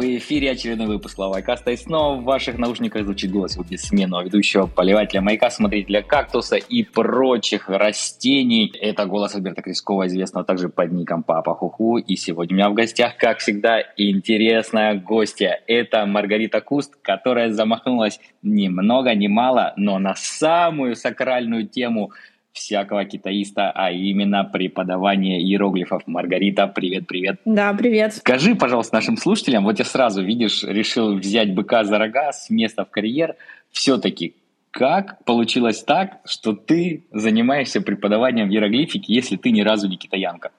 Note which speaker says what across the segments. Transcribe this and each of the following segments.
Speaker 1: В эфире очередной выпуск Лавайкаста, и снова в ваших наушниках звучит голос его бессменного ведущего, поливателя маяка, смотрителя кактуса и прочих растений. Это голос Альберта Крискова, известного также под ником Папа Хуху. И сегодня у меня в гостях, как всегда, интересная гостья. Это Маргарита Куст, которая замахнулась ни много ни мало, но на самую сакральную тему – всякого китаиста, а именно преподавание иероглифов. Маргарита, привет-привет.
Speaker 2: Да, привет.
Speaker 1: Скажи, пожалуйста, нашим слушателям, вот я сразу, видишь, решил взять быка за рога с места в карьер. Все-таки как получилось так, что ты занимаешься преподаванием иероглифики, если ты ни разу не китаянка?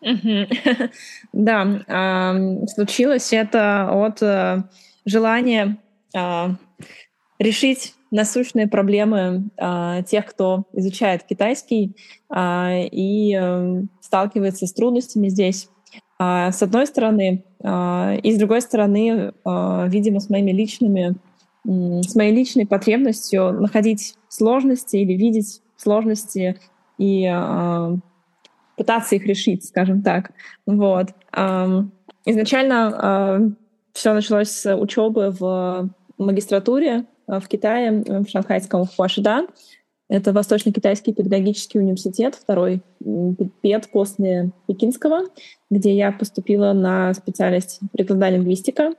Speaker 2: Да, случилось это от э, желания а, решить насущные проблемы э, тех, кто изучает китайский э, и э, сталкивается с трудностями здесь. Э, с одной стороны, э, и с другой стороны, э, видимо, с моими личными, с моей личной потребностью находить сложности или видеть сложности и э, пытаться их решить, скажем так. Вот. Э, изначально э, все началось с учебы в магистратуре в Китае, э, в шанхайском Хуашида. Это Восточно-Китайский педагогический университет, второй пед после Пекинского, где я поступила на специальность прикладная лингвистика.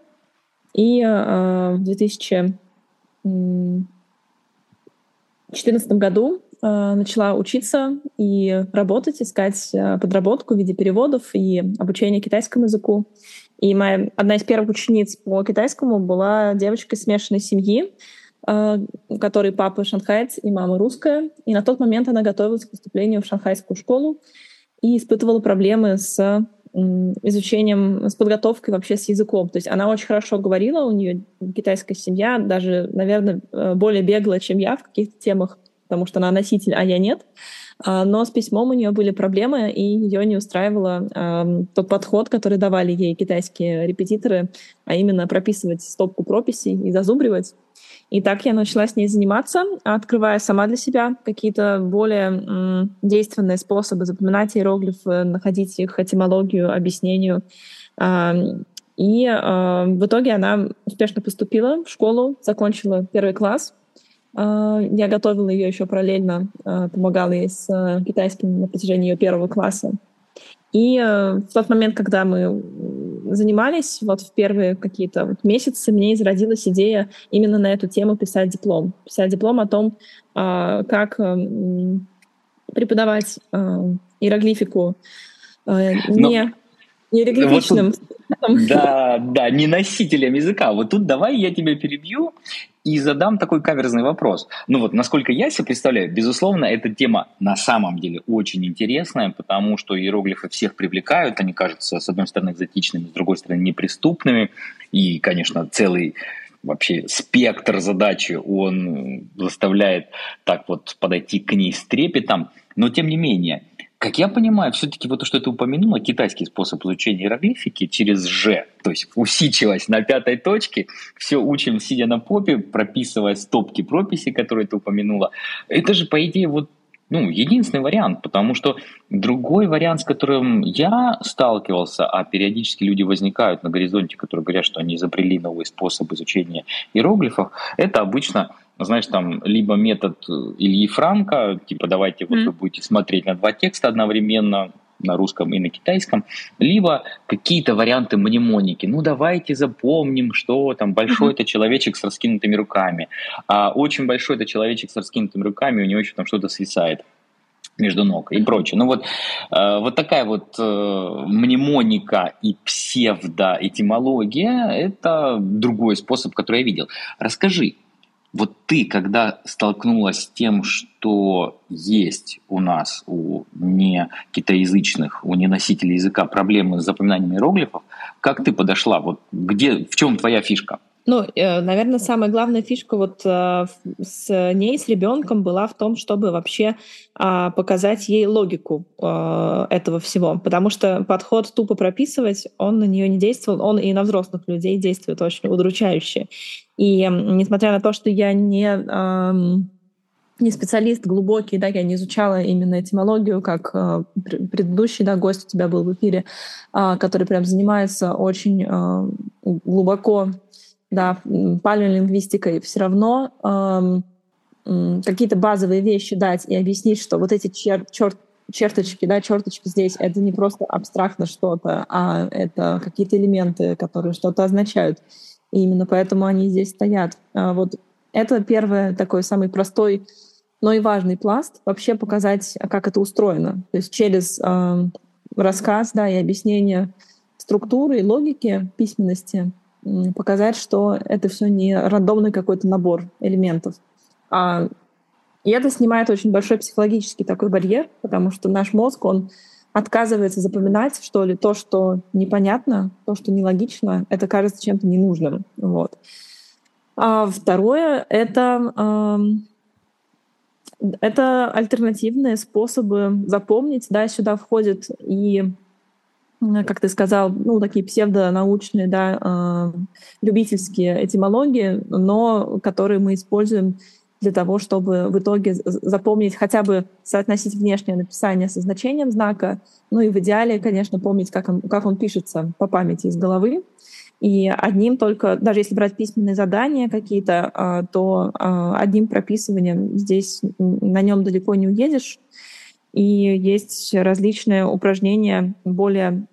Speaker 2: И э, в 2014 году э, начала учиться и работать, искать э, подработку в виде переводов и обучения китайскому языку. И моя одна из первых учениц по китайскому была девочка смешанной семьи, э, у которой папа шанхайец и мама русская. И на тот момент она готовилась к поступлению в шанхайскую школу и испытывала проблемы с изучением, с подготовкой вообще с языком. То есть она очень хорошо говорила, у нее китайская семья, даже, наверное, э, более беглая, чем я в каких-то темах, потому что она носитель, а я нет. А, но с письмом у нее были проблемы, и ее не устраивал э, тот подход, который давали ей китайские репетиторы, а именно прописывать стопку прописей и зазубривать. И так я начала с ней заниматься, открывая сама для себя какие-то более м, действенные способы запоминать иероглифы, находить их этимологию, объяснению. Э, и э, в итоге она успешно поступила в школу, закончила первый класс, я готовила ее еще параллельно, а, помогала ей с а, китайским на протяжении ее первого класса. И в тот момент, когда мы занимались, вот в первые какие-то вот месяцы, мне зародилась идея именно на эту тему писать диплом. Писать диплом о том, как преподавать иероглифику не иероглифичным
Speaker 1: вот да, да, не носителем языка. Вот тут давай я тебя перебью и задам такой каверзный вопрос. Ну вот, насколько я себе представляю, безусловно, эта тема на самом деле очень интересная, потому что иероглифы всех привлекают, они кажутся, с одной стороны, экзотичными, с другой стороны, неприступными, и, конечно, целый вообще спектр задачи, он заставляет так вот подойти к ней с трепетом, но тем не менее – как я понимаю, все-таки вот то, что ты упомянула, китайский способ изучения иероглифики через «ж», то есть усичилась на пятой точке, все учим, сидя на попе, прописывая стопки прописи, которые ты упомянула. Это же, по идее, вот ну, единственный вариант, потому что другой вариант, с которым я сталкивался, а периодически люди возникают на горизонте, которые говорят, что они изобрели новый способ изучения иероглифов, это обычно знаешь, там либо метод э, Ильи Франка, типа давайте вот вы будете смотреть на два текста одновременно, на русском и на китайском, либо какие-то варианты мнемоники. Ну, давайте запомним, что там большой это человечек с раскинутыми руками, а очень большой это человечек с раскинутыми руками, у него еще там что-то свисает между ног и прочее. Ну вот, э, вот такая вот э, мнемоника и псевдоэтимология – это другой способ, который я видел. Расскажи, вот ты, когда столкнулась с тем, что есть у нас, у не китаязычных, у неносителей языка проблемы с запоминанием иероглифов, как ты подошла? Вот где, в чем твоя фишка?
Speaker 2: Ну, э, наверное, самая главная фишка вот э, с ней, с ребенком была в том, чтобы вообще а, показать ей логику э, этого всего. Потому что подход тупо прописывать, он на нее не действовал, он и на взрослых людей действует очень удручающе. И несмотря на то, что я не не специалист глубокий, да, я не изучала именно этимологию, как э, предыдущий, да, гость у тебя был в эфире, э, который прям занимается очень э, глубоко, да, палеолингвистикой, все равно э, какие-то базовые вещи дать и объяснить, что вот эти чер черт черточки, да, черточки здесь, это не просто абстрактно что-то, а это какие-то элементы, которые что-то означают. И именно поэтому они здесь стоят. А вот это первый такой самый простой, но и важный пласт. Вообще показать, как это устроено. То есть через э, рассказ да, и объяснение структуры и логики письменности показать, что это все не рандомный какой-то набор элементов, а и это снимает очень большой психологический такой барьер, потому что наш мозг, он отказывается запоминать, что ли, то, что непонятно, то, что нелогично, это кажется чем-то ненужным. Вот. А второе — это, э, это альтернативные способы запомнить. Да, сюда входят и как ты сказал, ну, такие псевдонаучные, да, э, любительские этимологии, но которые мы используем для того, чтобы в итоге запомнить хотя бы соотносить внешнее написание со значением знака, ну и в идеале, конечно, помнить, как он, как он пишется по памяти из головы. И одним только, даже если брать письменные задания какие-то, а, то одним прописыванием здесь на нем далеко не уедешь. И есть различные упражнения более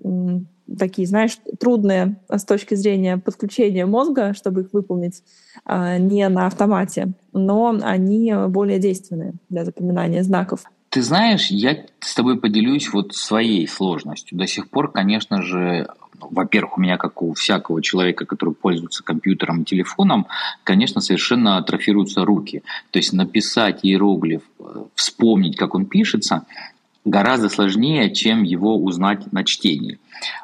Speaker 2: такие, знаешь, трудные с точки зрения подключения мозга, чтобы их выполнить а, не на автомате, но они более действенные для запоминания знаков.
Speaker 1: Ты знаешь, я с тобой поделюсь вот своей сложностью. До сих пор, конечно же, во-первых, у меня, как у всякого человека, который пользуется компьютером и телефоном, конечно, совершенно атрофируются руки. То есть написать иероглиф, э, вспомнить, как он пишется, гораздо сложнее, чем его узнать на чтении.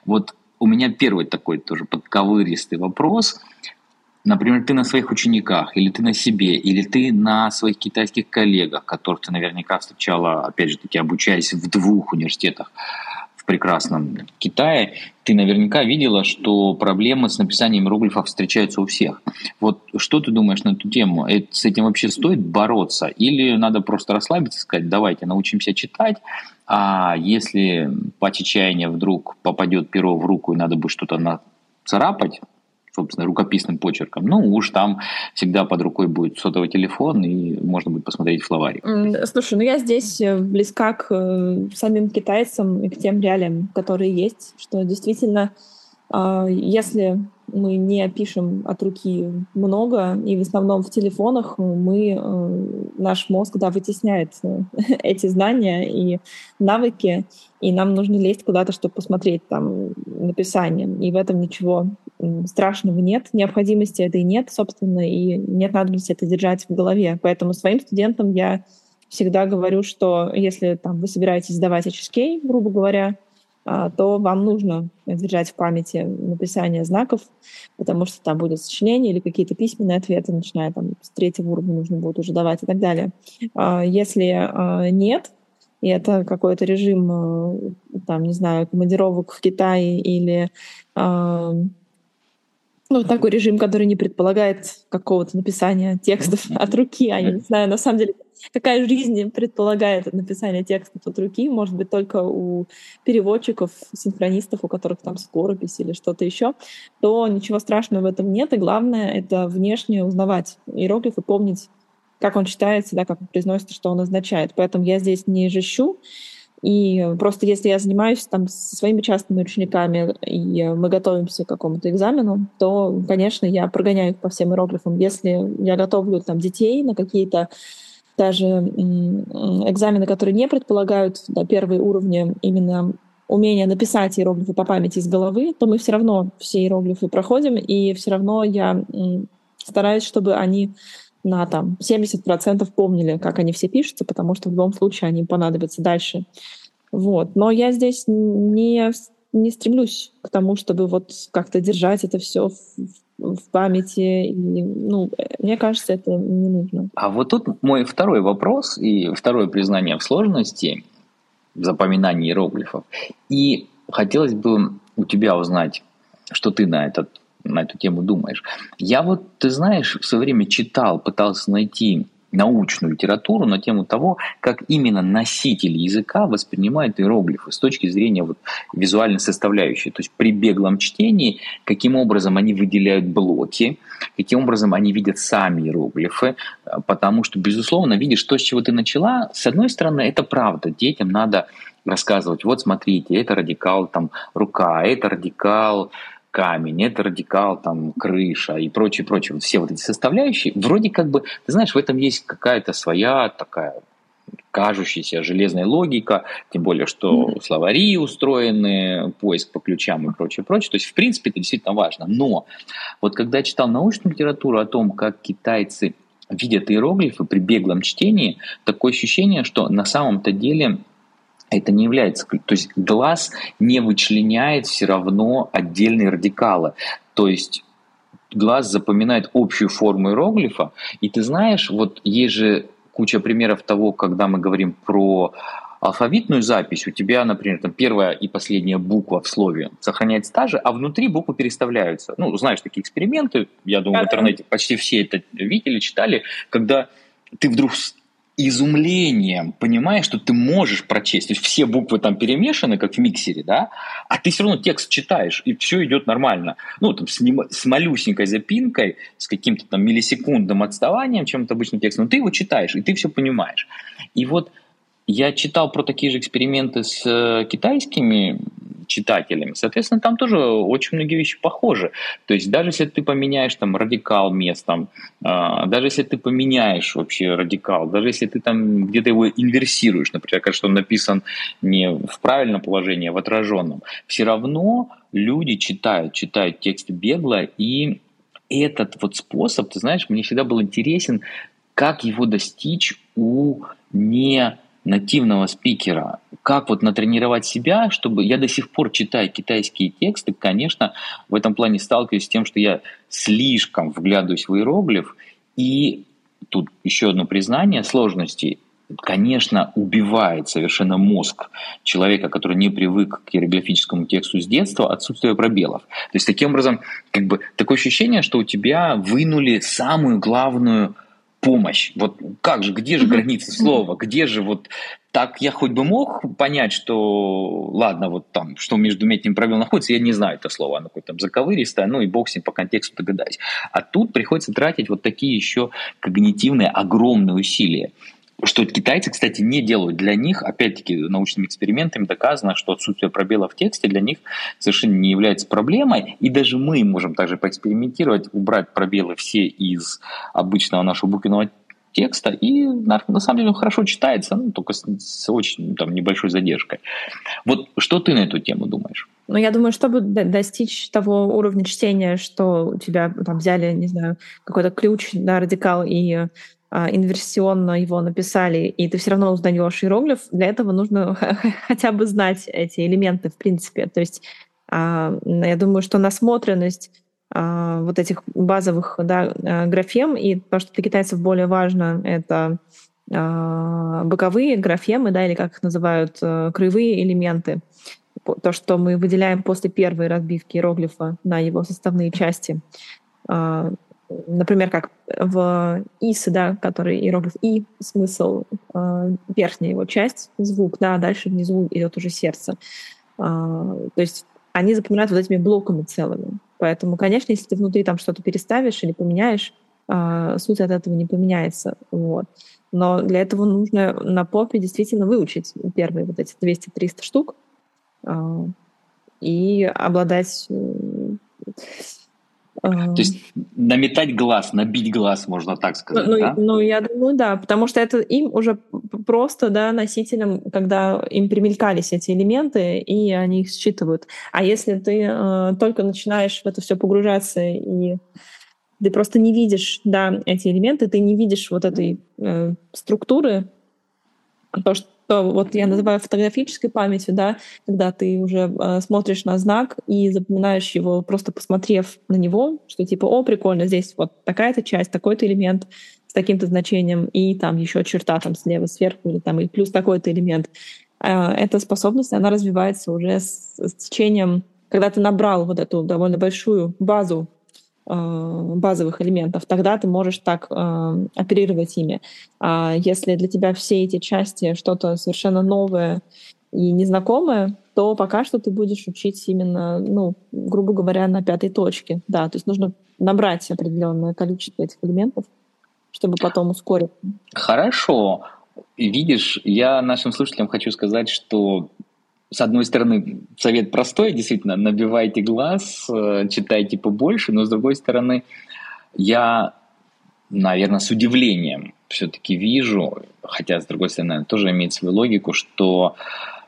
Speaker 1: Вот у меня первый такой тоже подковыристый вопрос. Например, ты на своих учениках, или ты на себе, или ты на своих китайских коллегах, которых ты наверняка встречала, опять же таки, обучаясь в двух университетах прекрасном Китае, ты наверняка видела, что проблемы с написанием иероглифов встречаются у всех. Вот что ты думаешь на эту тему? Э, с этим вообще стоит бороться? Или надо просто расслабиться и сказать, давайте научимся читать, а если по чаяния вдруг попадет перо в руку и надо будет что-то нацарапать, собственно, рукописным почерком. Ну, уж там всегда под рукой будет сотовый телефон, и можно будет посмотреть словарик.
Speaker 2: Слушай, ну я здесь э, близка к э, самим китайцам и к тем реалиям, которые есть, что действительно, если мы не пишем от руки много, и в основном в телефонах мы, э, наш мозг да, вытесняет э, эти знания и навыки, и нам нужно лезть куда-то, чтобы посмотреть там написание. И в этом ничего страшного нет, необходимости этой нет, собственно, и нет надобности это держать в голове. Поэтому своим студентам я всегда говорю, что если там, вы собираетесь сдавать HSK, грубо говоря, а, то вам нужно держать в памяти написание знаков, потому что там будет сочинение или какие-то письменные ответы, начиная там с третьего уровня нужно будет уже давать и так далее. А, если а, нет, и это какой-то режим, там, не знаю, командировок в Китае или ну, такой режим, который не предполагает какого-то написания текстов от руки. Я не знаю, на самом деле, какая жизнь предполагает написание текстов от руки. Может быть, только у переводчиков, синхронистов, у которых там скоропись или что-то еще, то ничего страшного в этом нет. И главное — это внешне узнавать иероглиф и помнить, как он читается, да, как он произносится, что он означает. Поэтому я здесь не жещу, и просто если я занимаюсь там со своими частными учениками, и мы готовимся к какому-то экзамену, то, конечно, я прогоняю их по всем иероглифам. Если я готовлю там детей на какие-то даже экзамены, которые не предполагают да, первые уровни именно умения написать иероглифы по памяти из головы, то мы все равно все иероглифы проходим, и все равно я стараюсь, чтобы они на там 70% помнили, как они все пишутся, потому что в любом случае они понадобятся дальше. Вот. Но я здесь не, не стремлюсь к тому, чтобы вот как-то держать это все в, в памяти. И, ну, мне кажется, это не нужно.
Speaker 1: А вот тут мой второй вопрос и второе признание в сложности запоминания иероглифов. И хотелось бы у тебя узнать, что ты на этот на эту тему думаешь. Я вот, ты знаешь, в свое время читал, пытался найти научную литературу на тему того, как именно носители языка воспринимают иероглифы с точки зрения вот визуальной составляющей. То есть при беглом чтении, каким образом они выделяют блоки, каким образом они видят сами иероглифы, потому что, безусловно, видишь то, с чего ты начала, с одной стороны, это правда, детям надо рассказывать, вот смотрите, это радикал там рука, это радикал камень, это радикал, там, крыша и прочее, прочее. Все вот эти составляющие, вроде как бы, ты знаешь, в этом есть какая-то своя такая кажущаяся железная логика, тем более, что mm-hmm. словари устроены, поиск по ключам и прочее, прочее. То есть, в принципе, это действительно важно. Но вот когда я читал научную литературу о том, как китайцы видят иероглифы при беглом чтении, такое ощущение, что на самом-то деле это не является... То есть глаз не вычленяет все равно отдельные радикалы. То есть глаз запоминает общую форму иероглифа, и ты знаешь, вот есть же куча примеров того, когда мы говорим про алфавитную запись, у тебя, например, там первая и последняя буква в слове сохраняется та же, а внутри буквы переставляются. Ну, знаешь, такие эксперименты, я думаю, в интернете почти все это видели, читали, когда ты вдруг изумлением понимаешь, что ты можешь прочесть. То есть все буквы там перемешаны, как в миксере, да, а ты все равно текст читаешь, и все идет нормально. Ну, там, с, не, с малюсенькой запинкой, с каким-то там миллисекундным отставанием, чем это обычный текст, но ты его читаешь, и ты все понимаешь. И вот я читал про такие же эксперименты с э, китайскими читателями. Соответственно, там тоже очень многие вещи похожи. То есть даже если ты поменяешь там радикал местом, а, даже если ты поменяешь вообще радикал, даже если ты там где-то его инверсируешь, например, кажется, он написан не в правильном положении, а в отраженном, все равно люди читают, читают текст бегло, и этот вот способ, ты знаешь, мне всегда был интересен, как его достичь у не нативного спикера, как вот натренировать себя, чтобы я до сих пор читаю китайские тексты, конечно, в этом плане сталкиваюсь с тем, что я слишком вглядываюсь в иероглиф, и тут еще одно признание сложности, конечно, убивает совершенно мозг человека, который не привык к иероглифическому тексту с детства, отсутствие пробелов. То есть таким образом, как бы такое ощущение, что у тебя вынули самую главную помощь. Вот как же, где же граница слова, где же вот так я хоть бы мог понять, что ладно, вот там, что между этим пробелом находится, я не знаю это слово, оно какое-то там заковыристое, ну и бог с ним по контексту догадаюсь. А тут приходится тратить вот такие еще когнитивные огромные усилия. Что китайцы, кстати, не делают. Для них, опять-таки, научными экспериментами доказано, что отсутствие пробела в тексте для них совершенно не является проблемой. И даже мы можем также поэкспериментировать, убрать пробелы все из обычного нашего буквенного текста, и на, на самом деле он хорошо читается, ну, только с, с очень там, небольшой задержкой. Вот что ты на эту тему думаешь?
Speaker 2: Ну, я думаю, чтобы достичь того уровня чтения, что у тебя там взяли, не знаю, какой-то ключ на радикал и инверсионно его написали, и ты все равно узнаешь иероглиф, для этого нужно хотя бы знать эти элементы, в принципе. То есть а, я думаю, что насмотренность а, вот этих базовых да, графем, и то, что для китайцев более важно, это боковые графемы, да, или как их называют, э, краевые элементы. То, что мы выделяем после первой разбивки иероглифа на его составные части например, как в ИС, да, который иероглиф И, смысл, э, верхняя его часть, звук, да, а дальше внизу идет уже сердце. Э, то есть они запоминают вот этими блоками целыми. Поэтому, конечно, если ты внутри там что-то переставишь или поменяешь, э, суть от этого не поменяется. Вот. Но для этого нужно на попе действительно выучить первые вот эти 200-300 штук э, и обладать э,
Speaker 1: то есть наметать глаз, набить глаз, можно так сказать.
Speaker 2: Ну,
Speaker 1: да?
Speaker 2: ну, я думаю, да, потому что это им уже просто, да, носителям, когда им примелькались эти элементы, и они их считывают. А если ты э, только начинаешь в это все погружаться и ты просто не видишь, да, эти элементы, ты не видишь вот этой э, структуры, то, что вот я называю фотографической памятью, да, когда ты уже э, смотришь на знак и запоминаешь его, просто посмотрев на него, что типа, о, прикольно, здесь вот такая-то часть, такой-то элемент с таким-то значением, и там еще черта там слева, сверху, или там и плюс такой-то элемент. Э, эта способность, она развивается уже с, с течением, когда ты набрал вот эту довольно большую базу базовых элементов, тогда ты можешь так оперировать ими. А если для тебя все эти части что-то совершенно новое и незнакомое, то пока что ты будешь учить именно, ну, грубо говоря, на пятой точке. Да, то есть нужно набрать определенное количество этих элементов, чтобы потом ускорить.
Speaker 1: Хорошо. Видишь, я нашим слушателям хочу сказать, что с одной стороны, совет простой, действительно, набивайте глаз, э, читайте побольше, но с другой стороны, я, наверное, с удивлением все-таки вижу, хотя, с другой стороны, тоже имеет свою логику, что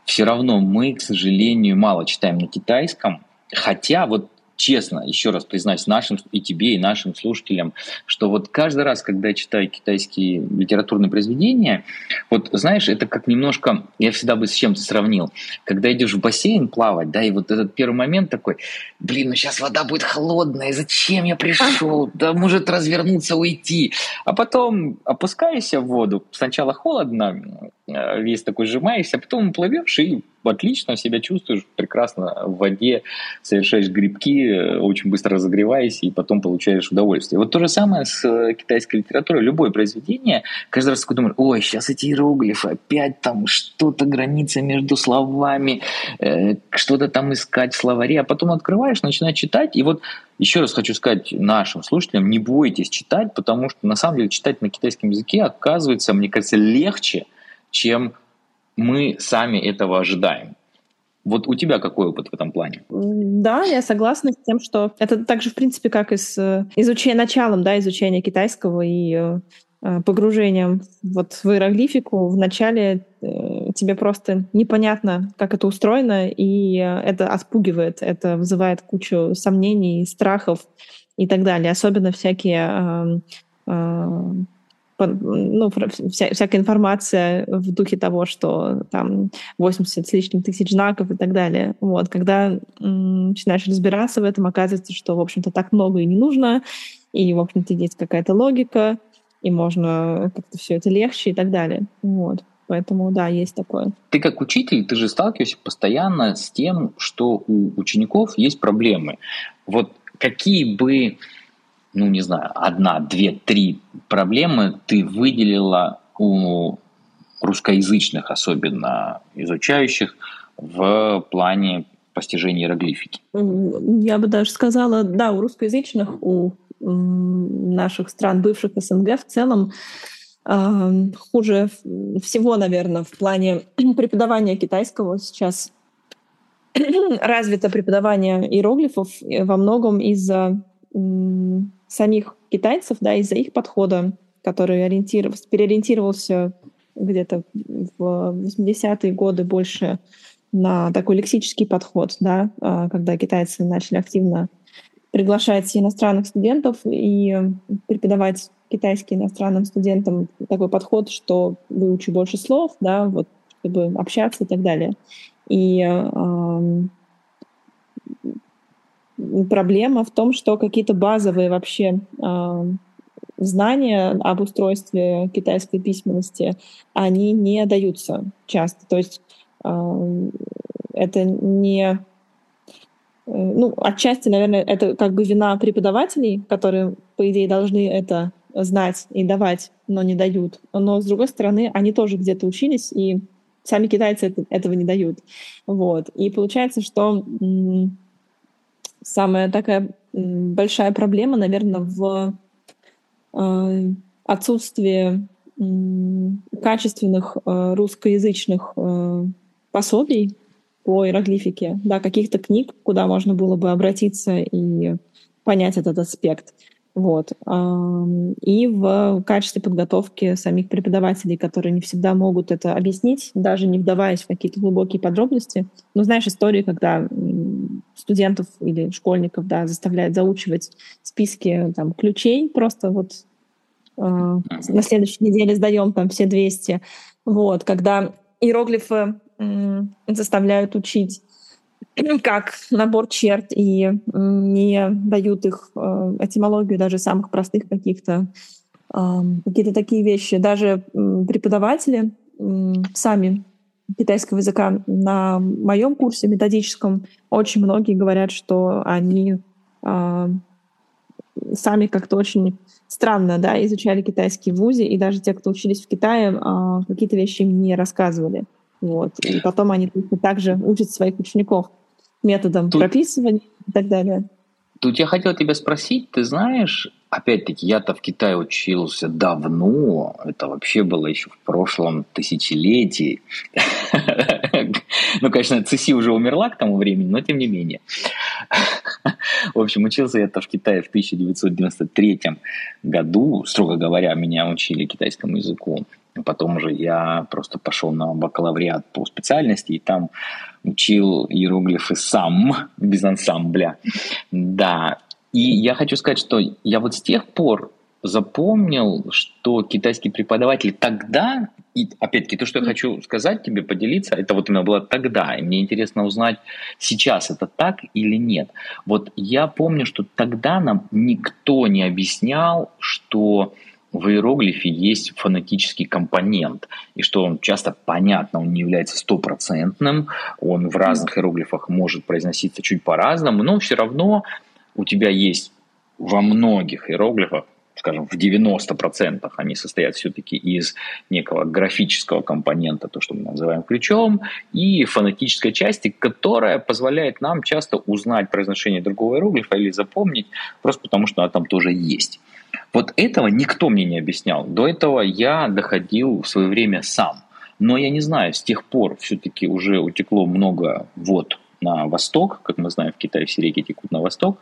Speaker 1: все равно мы, к сожалению, мало читаем на китайском, хотя вот честно, еще раз признаюсь нашим и тебе, и нашим слушателям, что вот каждый раз, когда я читаю китайские литературные произведения, вот знаешь, это как немножко, я всегда бы с чем-то сравнил, когда идешь в бассейн плавать, да, и вот этот первый момент такой, блин, ну сейчас вода будет холодная, зачем я пришел, да может развернуться, уйти, а потом опускаешься в воду, сначала холодно, весь такой сжимаешься, а потом плывешь и отлично себя чувствуешь, прекрасно в воде, совершаешь грибки, очень быстро разогреваясь, и потом получаешь удовольствие. Вот то же самое с э, китайской литературой. Любое произведение, каждый раз такой думаешь, ой, сейчас эти иероглифы, опять там что-то граница между словами, э, что-то там искать в словаре, а потом открываешь, начинаешь читать, и вот еще раз хочу сказать нашим слушателям, не бойтесь читать, потому что на самом деле читать на китайском языке оказывается, мне кажется, легче, чем мы сами этого ожидаем. Вот у тебя какой опыт в этом плане?
Speaker 2: Да, я согласна с тем, что это также, в принципе, как и с э, изучением, началом да, изучения китайского и э, э, погружением вот в иероглифику. Вначале тебе просто непонятно, как это устроено, и это отпугивает, это вызывает кучу сомнений, страхов и так далее. Особенно всякие э, э, ну, вся, всякая информация в духе того, что там 80 с лишним тысяч знаков и так далее. Вот, когда м, начинаешь разбираться в этом, оказывается, что, в общем-то, так много и не нужно, и, в общем-то, есть какая-то логика, и можно как-то все это легче и так далее. Вот. Поэтому, да, есть такое.
Speaker 1: Ты как учитель, ты же сталкиваешься постоянно с тем, что у учеников есть проблемы. Вот какие бы ну, не знаю, одна, две, три проблемы ты выделила у русскоязычных, особенно изучающих, в плане постижения иероглифики?
Speaker 2: Я бы даже сказала, да, у русскоязычных, у наших стран бывших СНГ в целом хуже всего, наверное, в плане преподавания китайского сейчас развито преподавание иероглифов во многом из-за самих китайцев, да, из-за их подхода, который ориентировался, переориентировался где-то в 80-е годы больше на такой лексический подход, да, а, когда китайцы начали активно приглашать иностранных студентов и преподавать китайский иностранным студентам такой подход, что выучи больше слов, да, вот, чтобы общаться и так далее. И э, проблема в том, что какие-то базовые вообще э, знания об устройстве китайской письменности, они не даются часто. То есть э, это не... Ну, отчасти, наверное, это как бы вина преподавателей, которые, по идее, должны это знать и давать, но не дают. Но, с другой стороны, они тоже где-то учились, и сами китайцы это, этого не дают. Вот. И получается, что самая такая большая проблема, наверное, в э, отсутствии качественных э, русскоязычных э, пособий по иероглифике, да, каких-то книг, куда можно было бы обратиться и понять этот аспект. Вот. И в качестве подготовки самих преподавателей, которые не всегда могут это объяснить, даже не вдаваясь в какие-то глубокие подробности. Ну, знаешь, истории, когда студентов или школьников да, заставляют заучивать списки там, ключей, просто вот э, на следующей неделе сдаем там все 200. Вот, когда иероглифы заставляют учить как набор черт и не дают их э, этимологию даже самых простых каких-то какие-то такие вещи. Даже преподаватели сами китайского языка на моем курсе методическом очень многие говорят, что они сами как-то очень странно, да, изучали китайский в ВУЗе, и даже те, кто учились в Китае, э, какие-то вещи им не рассказывали. Вот. И потом они также учат своих учеников методом Тут... прописывания и так далее.
Speaker 1: Тут я хотел тебя спросить, ты знаешь, опять-таки, я-то в Китае учился давно, это вообще было еще в прошлом тысячелетии. Ну, конечно, ЦИСИ уже умерла к тому времени, но тем не менее. В общем, учился я-то в Китае в 1993 году. Строго говоря, меня учили китайскому языку. Потом уже я просто пошел на бакалавриат по специальности, и там учил иероглифы сам, без ансамбля. Да, и я хочу сказать, что я вот с тех пор запомнил, что китайский преподаватель тогда, и опять-таки то, что я хочу сказать тебе, поделиться, это вот именно было тогда, и мне интересно узнать, сейчас это так или нет. Вот я помню, что тогда нам никто не объяснял, что в иероглифе есть фонетический компонент, и что он часто, понятно, он не является стопроцентным, он в разных иероглифах может произноситься чуть по-разному, но все равно у тебя есть во многих иероглифах, скажем, в 90% они состоят все-таки из некого графического компонента, то, что мы называем ключом, и фонетической части, которая позволяет нам часто узнать произношение другого иероглифа или запомнить, просто потому что она там тоже есть. Вот этого никто мне не объяснял. До этого я доходил в свое время сам. Но я не знаю, с тех пор все-таки уже утекло много вот на восток, как мы знаем, в Китае все реки текут на восток.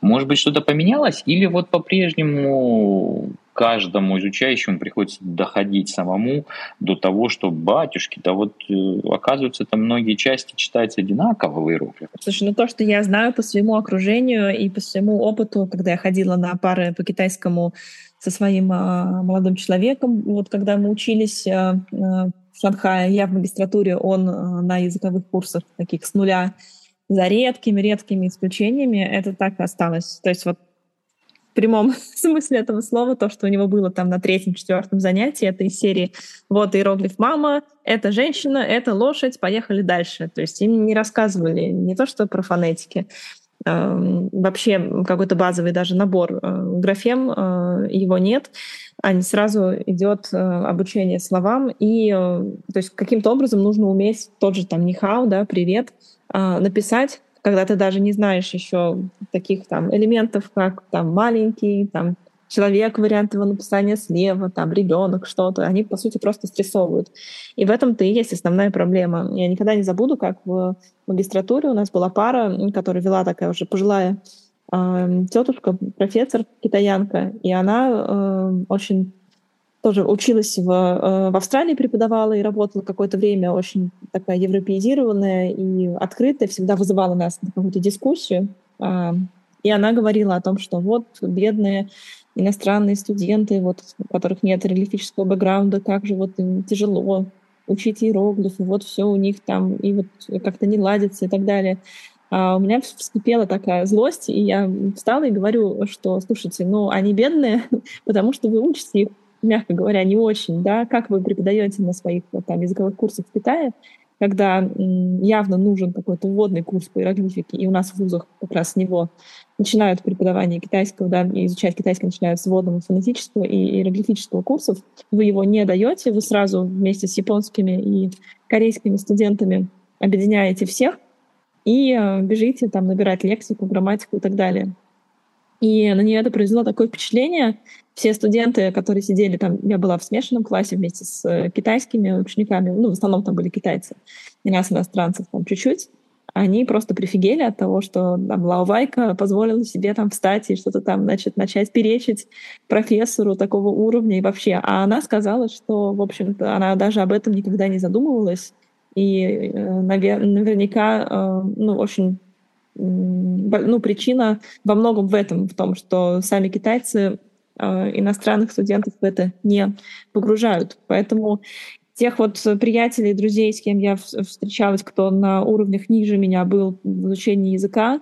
Speaker 1: Может быть, что-то поменялось, или вот по-прежнему каждому изучающему приходится доходить самому до того, что батюшки, да вот э, оказывается, там многие части читаются одинаково в иероглифах.
Speaker 2: Слушай, ну то, что я знаю по своему окружению и по своему опыту, когда я ходила на пары по китайскому со своим а, молодым человеком, вот когда мы учились а, Шанхае, я в магистратуре, он э, на языковых курсах таких с нуля, за редкими-редкими исключениями, это так и осталось. То есть вот в прямом смысле этого слова, то, что у него было там на третьем-четвертом занятии, это из серии «Вот иероглиф мама, это женщина, это лошадь, поехали дальше». То есть им не рассказывали не то, что про фонетики, вообще какой-то базовый даже набор э, графем, э, его нет, а не сразу идет э, обучение словам, и то есть каким-то образом нужно уметь тот же там нихау, да, привет, написать, когда ты даже не знаешь еще таких там элементов, как там маленький, там человек, вариант его написания слева, там ребенок, что-то, они, по сути, просто стрессовывают. И в этом-то и есть основная проблема. Я никогда не забуду, как в магистратуре у нас была пара, которая вела такая уже пожилая э, тетушка, профессор, китаянка, и она э, очень тоже училась в, э, в Австралии, преподавала и работала какое-то время, очень такая европеизированная и открытая, всегда вызывала нас на какую-то дискуссию. Э, и она говорила о том, что вот бедные иностранные студенты, вот, у которых нет религиозного бэкграунда, как же вот им тяжело учить иероглифы, вот все у них там, и вот как-то не ладится и так далее. А у меня вскипела такая злость, и я встала и говорю, что, слушайте, ну, они бедные, потому что вы учите их, мягко говоря, не очень, да, как вы преподаете на своих вот, там, языковых курсах в Китае, когда явно нужен какой-то вводный курс по иероглифике, и у нас в вузах как раз с него начинают преподавание китайского, да, и изучать китайский начинают с вводного фонетического и иероглифического курсов, вы его не даете, вы сразу вместе с японскими и корейскими студентами объединяете всех и э, бежите там набирать лексику, грамматику и так далее. И на нее это произвело такое впечатление. Все студенты, которые сидели там, я была в смешанном классе вместе с э, китайскими учениками, ну, в основном там были китайцы, и нас, иностранцев, там чуть-чуть, они просто прифигели от того, что там Лаувайка позволила себе там встать и что-то там, значит, начать перечить профессору такого уровня и вообще. А она сказала, что, в общем-то, она даже об этом никогда не задумывалась, и э, навер- наверняка, э, ну, очень ну, причина во многом в этом, в том, что сами китайцы э, иностранных студентов в это не погружают. Поэтому тех вот приятелей, друзей, с кем я встречалась, кто на уровнях ниже меня был в изучении языка,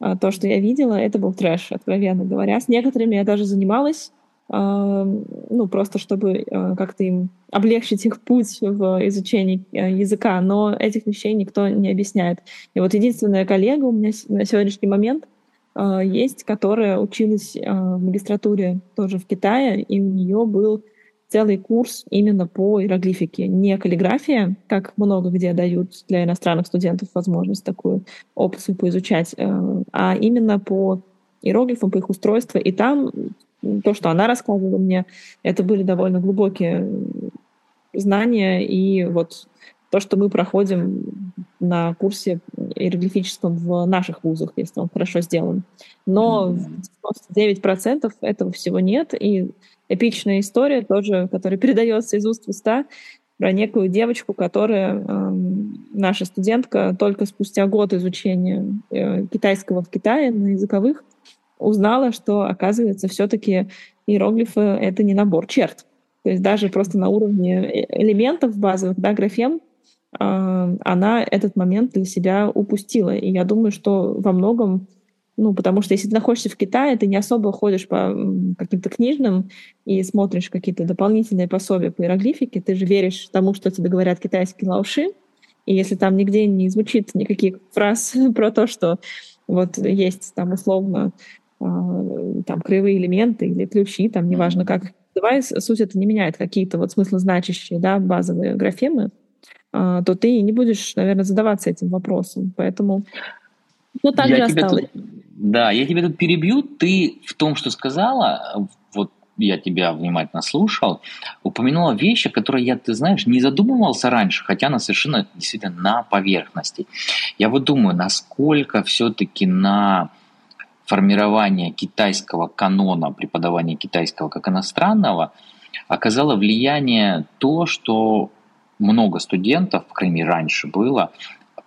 Speaker 2: э, то, что я видела, это был трэш, откровенно говоря. С некоторыми я даже занималась, ну, просто чтобы э, как-то им облегчить их путь в изучении э, языка, но этих вещей никто не объясняет. И вот единственная коллега у меня на сегодняшний момент, э, есть, которая училась в магистратуре тоже в Китае, и у нее был целый курс именно по иероглифике. Не каллиграфия, как много где дают для иностранных студентов возможность такую опцию поизучать, а именно по иероглифам, по их устройству. И там то, что она рассказывала мне, это были довольно глубокие знания, и вот то, что мы проходим на курсе иероглифическом в наших вузах, если он хорошо сделан. Но mm-hmm. 99% этого всего нет, и эпичная история тоже, которая передается из уст в уста, про некую девочку, которая, э, наша студентка, только спустя год изучения э, китайского в Китае на языковых, узнала, что, оказывается, все-таки иероглифы — это не набор черт. То есть даже просто на уровне э, элементов базовых, да, графем, э, она этот момент для себя упустила. И я думаю, что во многом ну, потому что если ты находишься в Китае, ты не особо ходишь по каким-то книжным и смотришь какие-то дополнительные пособия по иероглифике, ты же веришь тому, что тебе говорят китайские лауши, и если там нигде не звучит никаких фраз про то, что вот есть там условно а, там кривые элементы или ключи, там неважно как давай суть это не меняет какие-то вот смыслозначащие, да, базовые графемы, а, то ты не будешь, наверное, задаваться этим вопросом. Поэтому ну, так я же осталось.
Speaker 1: Тут, да, я тебя тут перебью. Ты в том, что сказала, вот я тебя внимательно слушал, упомянула вещи, которые я, ты знаешь, не задумывался раньше, хотя она совершенно действительно на поверхности. Я вот думаю, насколько все-таки на формирование китайского канона, преподавания китайского как иностранного, оказало влияние то, что много студентов, по крайней мере раньше было,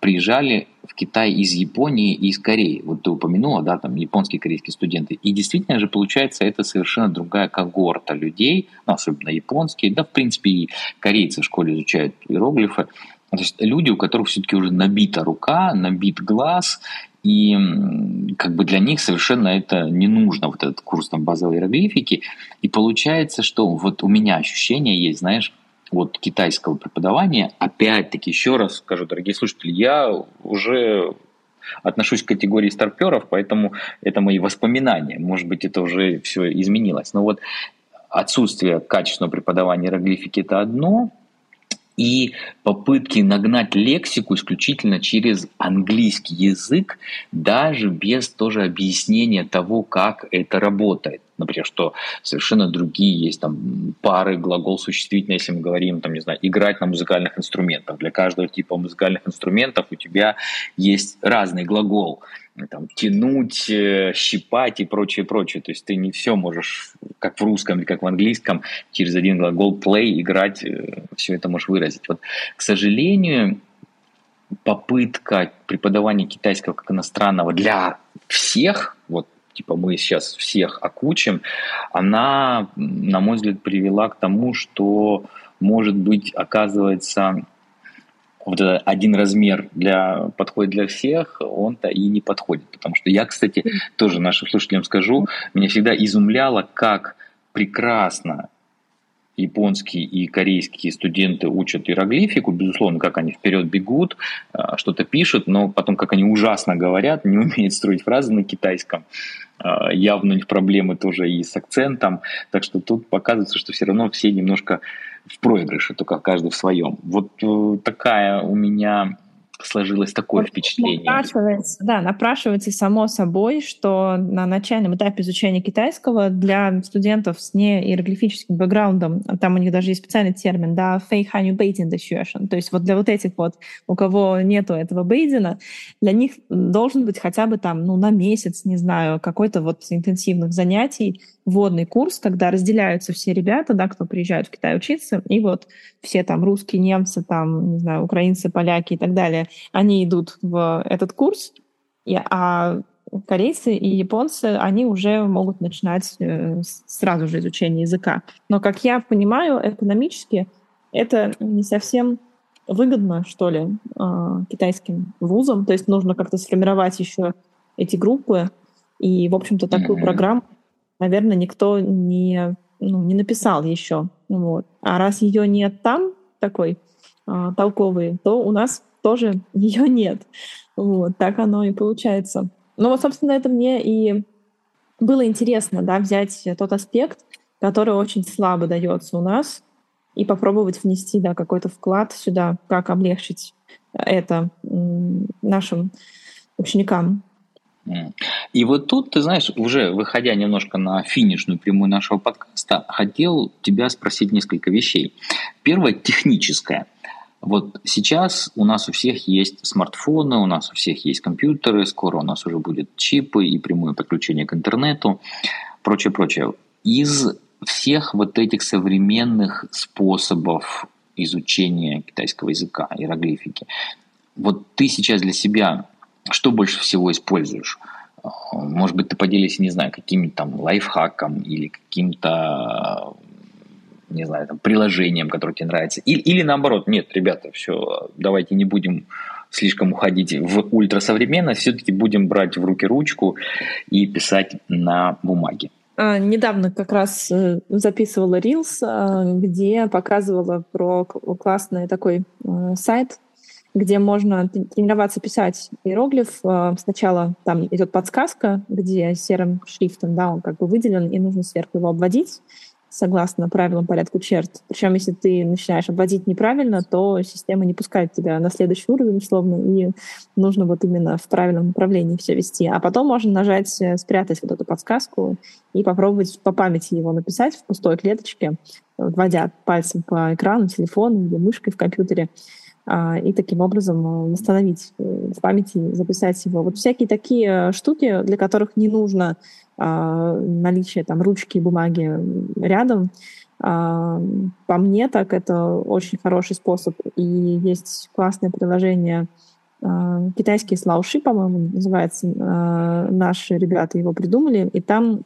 Speaker 1: приезжали в Китай из Японии и из Кореи. Вот ты упомянула, да, там японские корейские студенты. И действительно же получается, это совершенно другая когорта людей, ну, особенно японские, да, в принципе, и корейцы в школе изучают иероглифы. То есть люди, у которых все-таки уже набита рука, набит глаз, и как бы для них совершенно это не нужно, вот этот курс там базовой иероглифики. И получается, что вот у меня ощущение есть, знаешь, вот китайского преподавания, опять-таки, еще раз скажу, дорогие слушатели, я уже отношусь к категории старперов, поэтому это мои воспоминания. Может быть, это уже все изменилось. Но вот отсутствие качественного преподавания иероглифики – это одно, и попытки нагнать лексику исключительно через английский язык, даже без тоже объяснения того, как это работает. Например, что совершенно другие есть там пары глагол существительный, если мы говорим, там, не знаю, играть на музыкальных инструментах. Для каждого типа музыкальных инструментов у тебя есть разный глагол там, тянуть, э, щипать и прочее, прочее. То есть ты не все можешь, как в русском или как в английском, через один глагол play играть, э, все это можешь выразить. Вот, к сожалению, попытка преподавания китайского как иностранного для всех, типа мы сейчас всех окучим, она, на мой взгляд, привела к тому, что, может быть, оказывается, вот этот один размер для, подходит для всех, он-то и не подходит. Потому что я, кстати, тоже нашим слушателям скажу, меня всегда изумляло, как прекрасно японские и корейские студенты учат иероглифику, безусловно, как они вперед бегут, а, что-то пишут, но потом, как они ужасно говорят, не умеют строить фразы на китайском. А, явно у них проблемы тоже и с акцентом. Так что тут показывается, что все равно все немножко в проигрыше, только каждый в своем. Вот э, такая у меня сложилось такое впечатление.
Speaker 2: Напрашивается, да, напрашивается само собой, что на начальном этапе изучения китайского для студентов с неиероглифическим бэкграундом, там у них даже есть специальный термин, да, фейханю бейдин то есть вот для вот этих вот, у кого нету этого бейдина, для них должен быть хотя бы там, ну, на месяц, не знаю, какой-то вот интенсивных занятий, вводный курс, когда разделяются все ребята, да, кто приезжают в Китай учиться, и вот все там русские, немцы, там, не знаю, украинцы, поляки и так далее, они идут в этот курс, и, а корейцы и японцы, они уже могут начинать э, сразу же изучение языка. Но, как я понимаю, экономически это не совсем выгодно, что ли, э, китайским вузам. То есть нужно как-то сформировать еще эти группы. И, в общем-то, такую mm-hmm. программу наверное, никто не, ну, не написал еще. Вот. А раз ее нет там, такой а, толковый, то у нас тоже ее нет. Вот, так оно и получается. Ну вот, собственно, это мне и было интересно, да, взять тот аспект, который очень слабо дается у нас, и попробовать внести, да, какой-то вклад сюда, как облегчить это нашим ученикам.
Speaker 1: И вот тут, ты знаешь, уже выходя немножко на финишную прямую нашего подкаста, хотел тебя спросить несколько вещей. Первое, техническое. Вот сейчас у нас у всех есть смартфоны, у нас у всех есть компьютеры, скоро у нас уже будут чипы и прямое подключение к интернету, прочее, прочее. Из всех вот этих современных способов изучения китайского языка, иероглифики, вот ты сейчас для себя что больше всего используешь? Может быть, ты поделишься, не знаю, каким-то там лайфхаком или каким-то, не знаю, там, приложением, которое тебе нравится. Или, или наоборот, нет, ребята, все, давайте не будем слишком уходить в ультрасовременность, все-таки будем брать в руки ручку и писать на бумаге.
Speaker 2: А, недавно как раз э, записывала Reels, а, где показывала про классный такой э, сайт где можно тренироваться писать иероглиф. Э, сначала там идет подсказка, где серым шрифтом, да, он как бы выделен, и нужно сверху его обводить согласно правилам порядку черт. Причем, если ты начинаешь обводить неправильно, то система не пускает тебя на следующий уровень, условно, и нужно вот именно в правильном направлении все вести. А потом можно нажать, э, спрятать вот эту подсказку и попробовать по памяти его написать в пустой клеточке, вводя пальцем по экрану, телефону или мышкой в компьютере. А, и таким образом э, восстановить э, в памяти, записать его. Вот всякие такие штуки, для которых не нужно а, наличие там ручки и бумаги рядом, а, по мне так это очень хороший способ. И есть классное приложение китайские слауши, по-моему, называется. Наши ребята его придумали, и там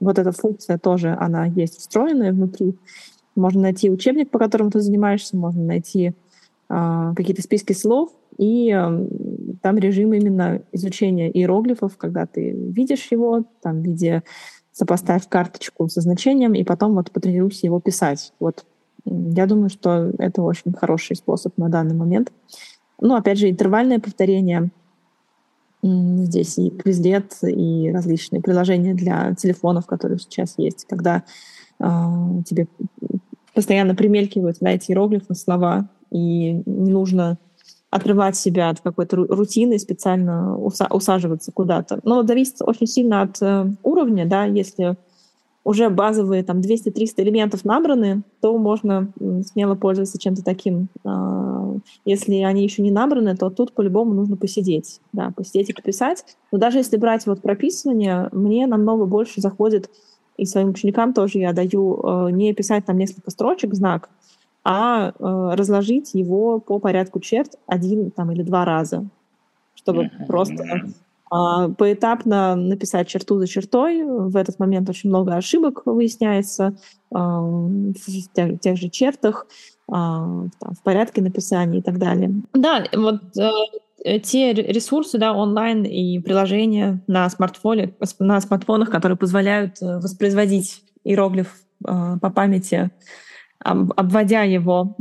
Speaker 2: вот эта функция тоже, она есть встроенная внутри. Можно найти учебник, по которому ты занимаешься, можно найти а, какие-то списки слов, и там режим именно изучения иероглифов, когда ты видишь его, там в виде сопоставь карточку со значением, и потом вот потренируйся его писать. Вот я думаю, что это очень хороший способ на данный момент. Ну, опять же, интервальное повторение. Здесь и Quizlet, и различные приложения для телефонов, которые сейчас есть, когда э, тебе постоянно примелькивают на эти иероглифы слова, и не нужно отрывать себя от какой-то рутины, специально усаживаться куда-то. Но зависит очень сильно от э, уровня, да, если уже базовые там 200-300 элементов набраны, то можно смело пользоваться чем-то таким. А, если они еще не набраны, то тут по-любому нужно посидеть, да, посидеть и пописать. Но даже если брать вот прописывание, мне намного больше заходит, и своим ученикам тоже я даю э, не писать там несколько строчек, знак, а э, разложить его по порядку черт один там, или два раза, чтобы mm-hmm. просто э, поэтапно написать черту за чертой. В этот момент очень много ошибок выясняется э, в тех, тех же чертах, э, там, в порядке написания и так далее. Да, вот э, те ресурсы, да, онлайн и приложения на смартфоне, на смартфонах, которые позволяют э, воспроизводить иероглиф э, по памяти обводя его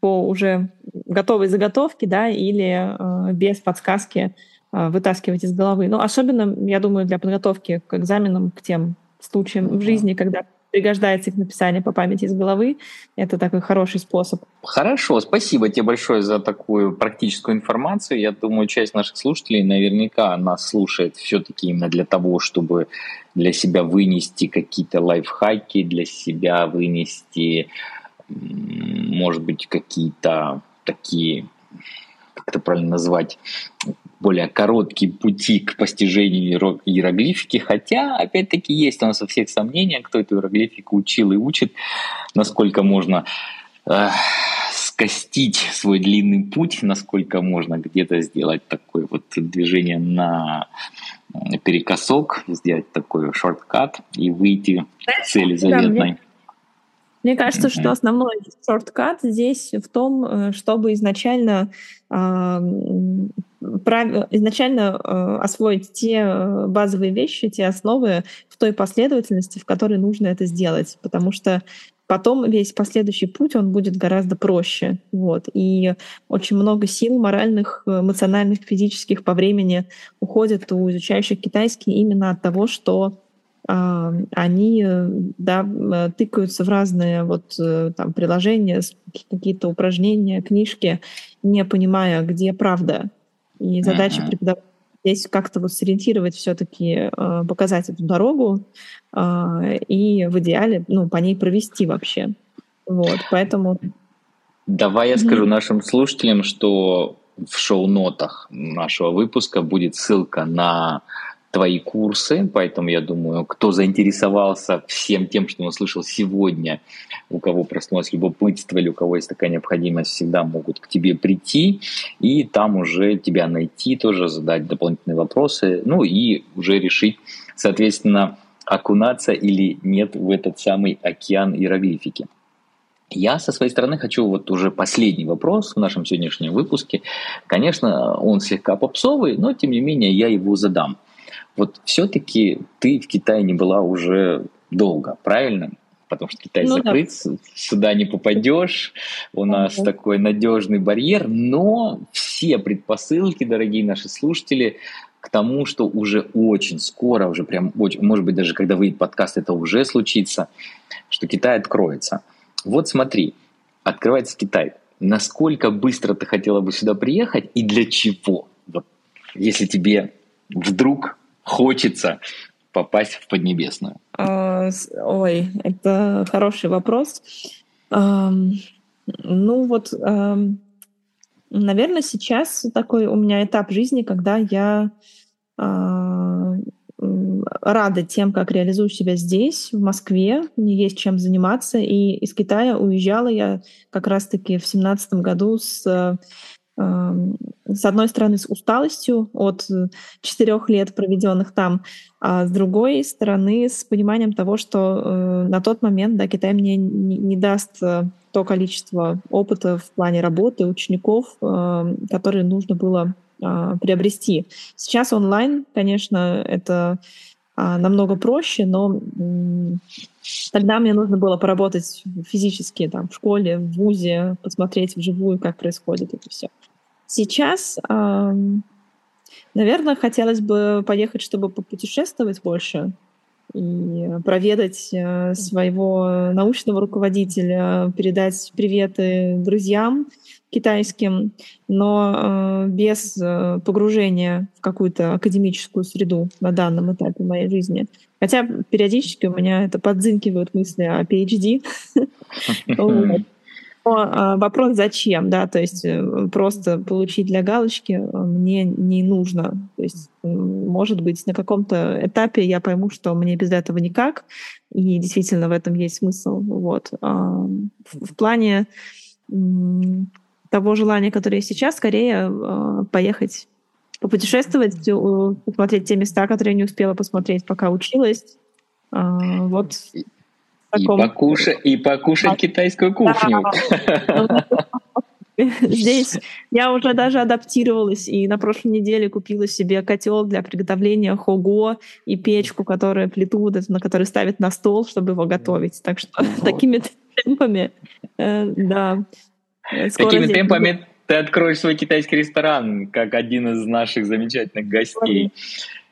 Speaker 2: по уже готовой заготовке, да, или э, без подсказки э, вытаскивать из головы. Ну, особенно, я думаю, для подготовки к экзаменам, к тем случаям в жизни, когда пригождается их написание по памяти из головы. Это такой хороший способ.
Speaker 1: Хорошо, спасибо тебе большое за такую практическую информацию. Я думаю, часть наших слушателей наверняка нас слушает все-таки именно для того, чтобы для себя вынести какие-то лайфхаки, для себя вынести, может быть, какие-то такие как это правильно назвать, более короткие пути к постижению иероглифики, хотя, опять-таки, есть у нас у всех сомнения, кто эту иероглифику учил и учит, насколько можно э, скостить свой длинный путь, насколько можно где-то сделать такое вот движение на перекосок, сделать такой шорткат и выйти к цели заветной.
Speaker 2: Мне кажется, что основной шорткат здесь в том, э, чтобы изначально изначально э, освоить те э, базовые вещи, те основы в той последовательности, в которой нужно это сделать. Потому что потом весь последующий путь, он будет гораздо проще. Вот. И очень много сил моральных, эмоциональных, физических по времени уходит у изучающих китайский именно от того, что а, они да, тыкаются в разные вот э, там приложения, какие-то упражнения, книжки, не понимая, где правда. И задача uh-huh. преподавателя здесь как-то вот сориентировать все-таки, э, показать эту дорогу э, и в идеале ну, по ней провести вообще. Вот, поэтому...
Speaker 1: Давай я скажу нашим слушателям, что в шоу-нотах нашего выпуска будет ссылка на твои курсы, поэтому я думаю, кто заинтересовался всем тем, что он услышал сегодня, у кого проснулось любопытство или у кого есть такая необходимость, всегда могут к тебе прийти и там уже тебя найти, тоже задать дополнительные вопросы, ну и уже решить, соответственно, окунаться или нет в этот самый океан иероглифики. Я со своей стороны хочу вот уже последний вопрос в нашем сегодняшнем выпуске. Конечно, он слегка попсовый, но тем не менее я его задам. Вот все-таки ты в Китае не была уже долго, правильно? Потому что Китай ну, закрыт, да. сюда не попадешь, у нас угу. такой надежный барьер, но все предпосылки, дорогие наши слушатели, к тому, что уже очень скоро, уже прям, очень, может быть, даже когда выйдет подкаст, это уже случится, что Китай откроется. Вот смотри, открывается Китай. Насколько быстро ты хотела бы сюда приехать и для чего? Вот, если тебе вдруг хочется попасть в Поднебесную?
Speaker 2: А, ой, это хороший вопрос. Ну вот, наверное, сейчас такой у меня этап жизни, когда я а, рада тем, как реализую себя здесь, в Москве. Мне есть чем заниматься. И из Китая уезжала я как раз-таки в семнадцатом году с с одной стороны, с усталостью от э, четырех лет, проведенных там, а с другой стороны, с пониманием того, что э, на тот момент да, Китай мне не, даст э, то количество опыта в плане работы учеников, которые нужно было э, приобрести. Сейчас онлайн, конечно, это намного проще, но тогда мне нужно было поработать физически там, в школе, в ВУЗе, посмотреть вживую, как происходит это все. Сейчас, наверное, хотелось бы поехать, чтобы попутешествовать больше и проведать э, своего научного руководителя, передать приветы друзьям китайским, но э, без э, погружения в какую-то академическую среду на данном этапе моей жизни. Хотя периодически у меня это подзынкивают мысли о PhD. А, вопрос зачем, да, то есть э, просто получить для галочки э, мне не нужно. То есть, может быть, на каком-то этапе я пойму, что мне без этого никак, и действительно в этом есть смысл. Вот. В плане того желания, которое есть сейчас, скорее э, поехать попутешествовать, посмотреть те места, которые я не успела посмотреть, пока училась. А, вот
Speaker 1: и, покушать, и покушать а, китайскую кухню.
Speaker 2: Здесь я уже даже адаптировалась и на прошлой неделе купила себе котел для приготовления хого и печку, которая плиту, на которой ставят на стол, чтобы его готовить. Так что такими темпами, э, да.
Speaker 1: Такими темпами ты откроешь свой китайский ресторан, как один из наших замечательных гостей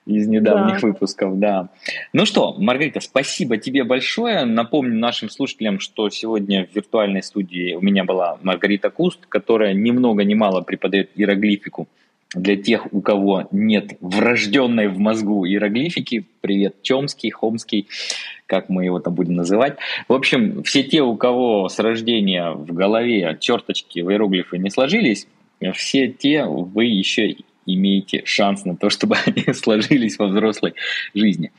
Speaker 1: из недавних да. выпусков, да. Ну что, Маргарита, спасибо тебе большое. Напомню нашим слушателям, что сегодня в виртуальной студии у меня была Маргарита Куст, которая ни много ни мало преподает иероглифику для тех, у кого нет врожденной в мозгу иероглифики. Привет, Чомский, Хомский, как мы его там будем называть. В общем, все те, у кого с рождения в голове черточки в иероглифы не сложились, все те вы еще имеете шанс на то, чтобы они сложились во взрослой жизни.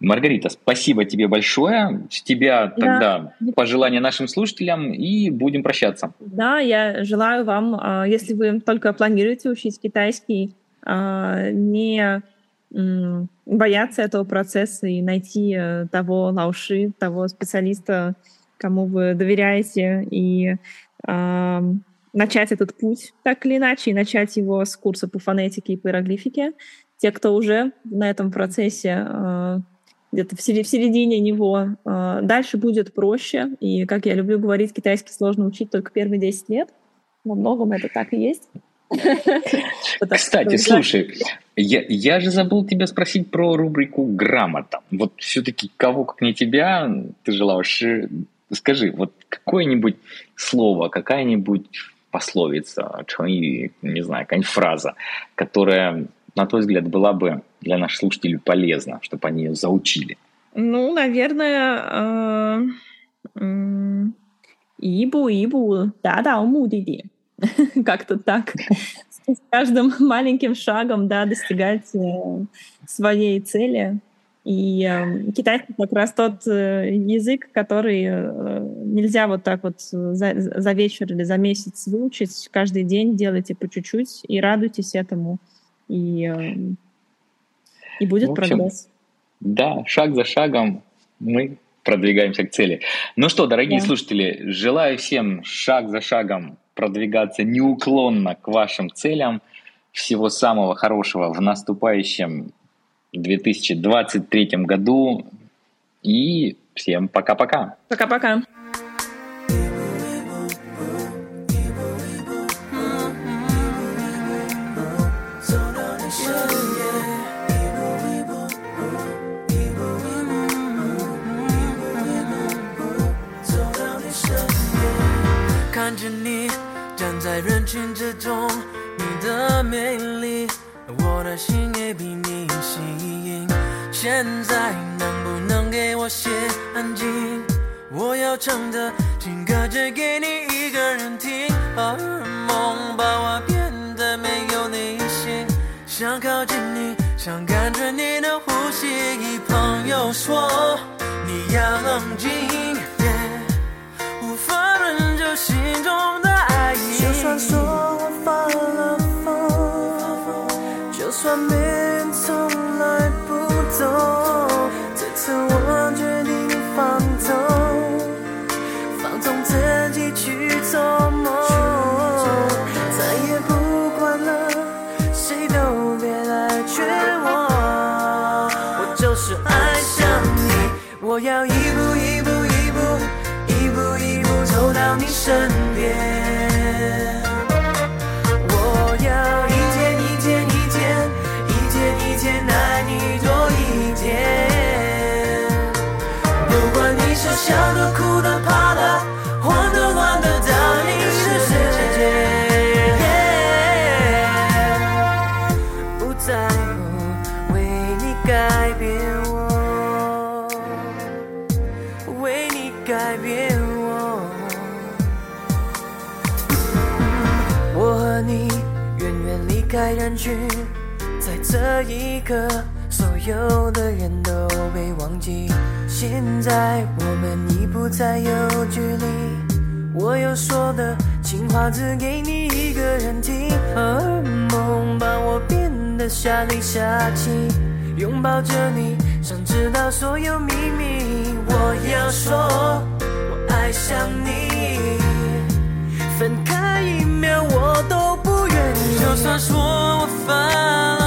Speaker 1: Маргарита, спасибо тебе большое. С тебя тогда да. пожелания нашим слушателям и будем прощаться.
Speaker 2: Да, я желаю вам, а, если вы только планируете учить китайский, а, не бояться этого процесса и найти э, того лауши, того специалиста, кому вы доверяете, и начать этот путь так или иначе, и начать его с курса по фонетике и по иероглифике. Те, кто уже на этом процессе э, где-то в середине него. А, дальше будет проще. И, как я люблю говорить, китайский сложно учить только первые 10 лет. Во многом это так и есть.
Speaker 1: Кстати, слушай, я, я же забыл тебя спросить про рубрику «Грамота». Вот все-таки кого, как не тебя, ты желаешь... Скажи, вот какое-нибудь слово, какая-нибудь пословица, не знаю, какая-нибудь фраза, которая, на твой взгляд, была бы для наших слушателей полезна, чтобы они ее заучили?
Speaker 2: Ну, наверное, э, ибу, ибу, да, да, мудиди. Как-то так. С каждым маленьким шагом, да, достигать э, своей цели. И э, китайский как раз тот э, язык, который э, нельзя вот так вот за, за вечер или за месяц выучить. Каждый день делайте по чуть-чуть и радуйтесь этому. И, э, и будет общем, прогресс.
Speaker 1: Да, шаг за шагом мы продвигаемся к цели. Ну что, дорогие да. слушатели, желаю всем шаг за шагом продвигаться неуклонно к вашим целям. Всего самого хорошего в наступающем 2023 году. И всем пока-пока.
Speaker 2: Пока-пока.
Speaker 3: 心也被你吸引。现在能不能给我些安静？我要唱的情歌只给你一个人听。荷尔蒙把我变得没有理性，想靠近你，想感觉你的呼吸。朋友说你要冷静，无法忍住心中的爱意。就算说我发了疯，就算别人从来不懂，这次我决定放纵，放纵自己去做梦，再也不管了，谁都别来劝我，我就是爱上你，我要一步一步一步，一步一步走到你身边。开人群，在这一刻，所有的人都被忘记。现在我们已不再有距离，我要说的情话只给你一个人听。荷尔蒙把我变得下里下气，拥抱着你，想知道所有秘密。我要说，我爱上你，就算说我烦了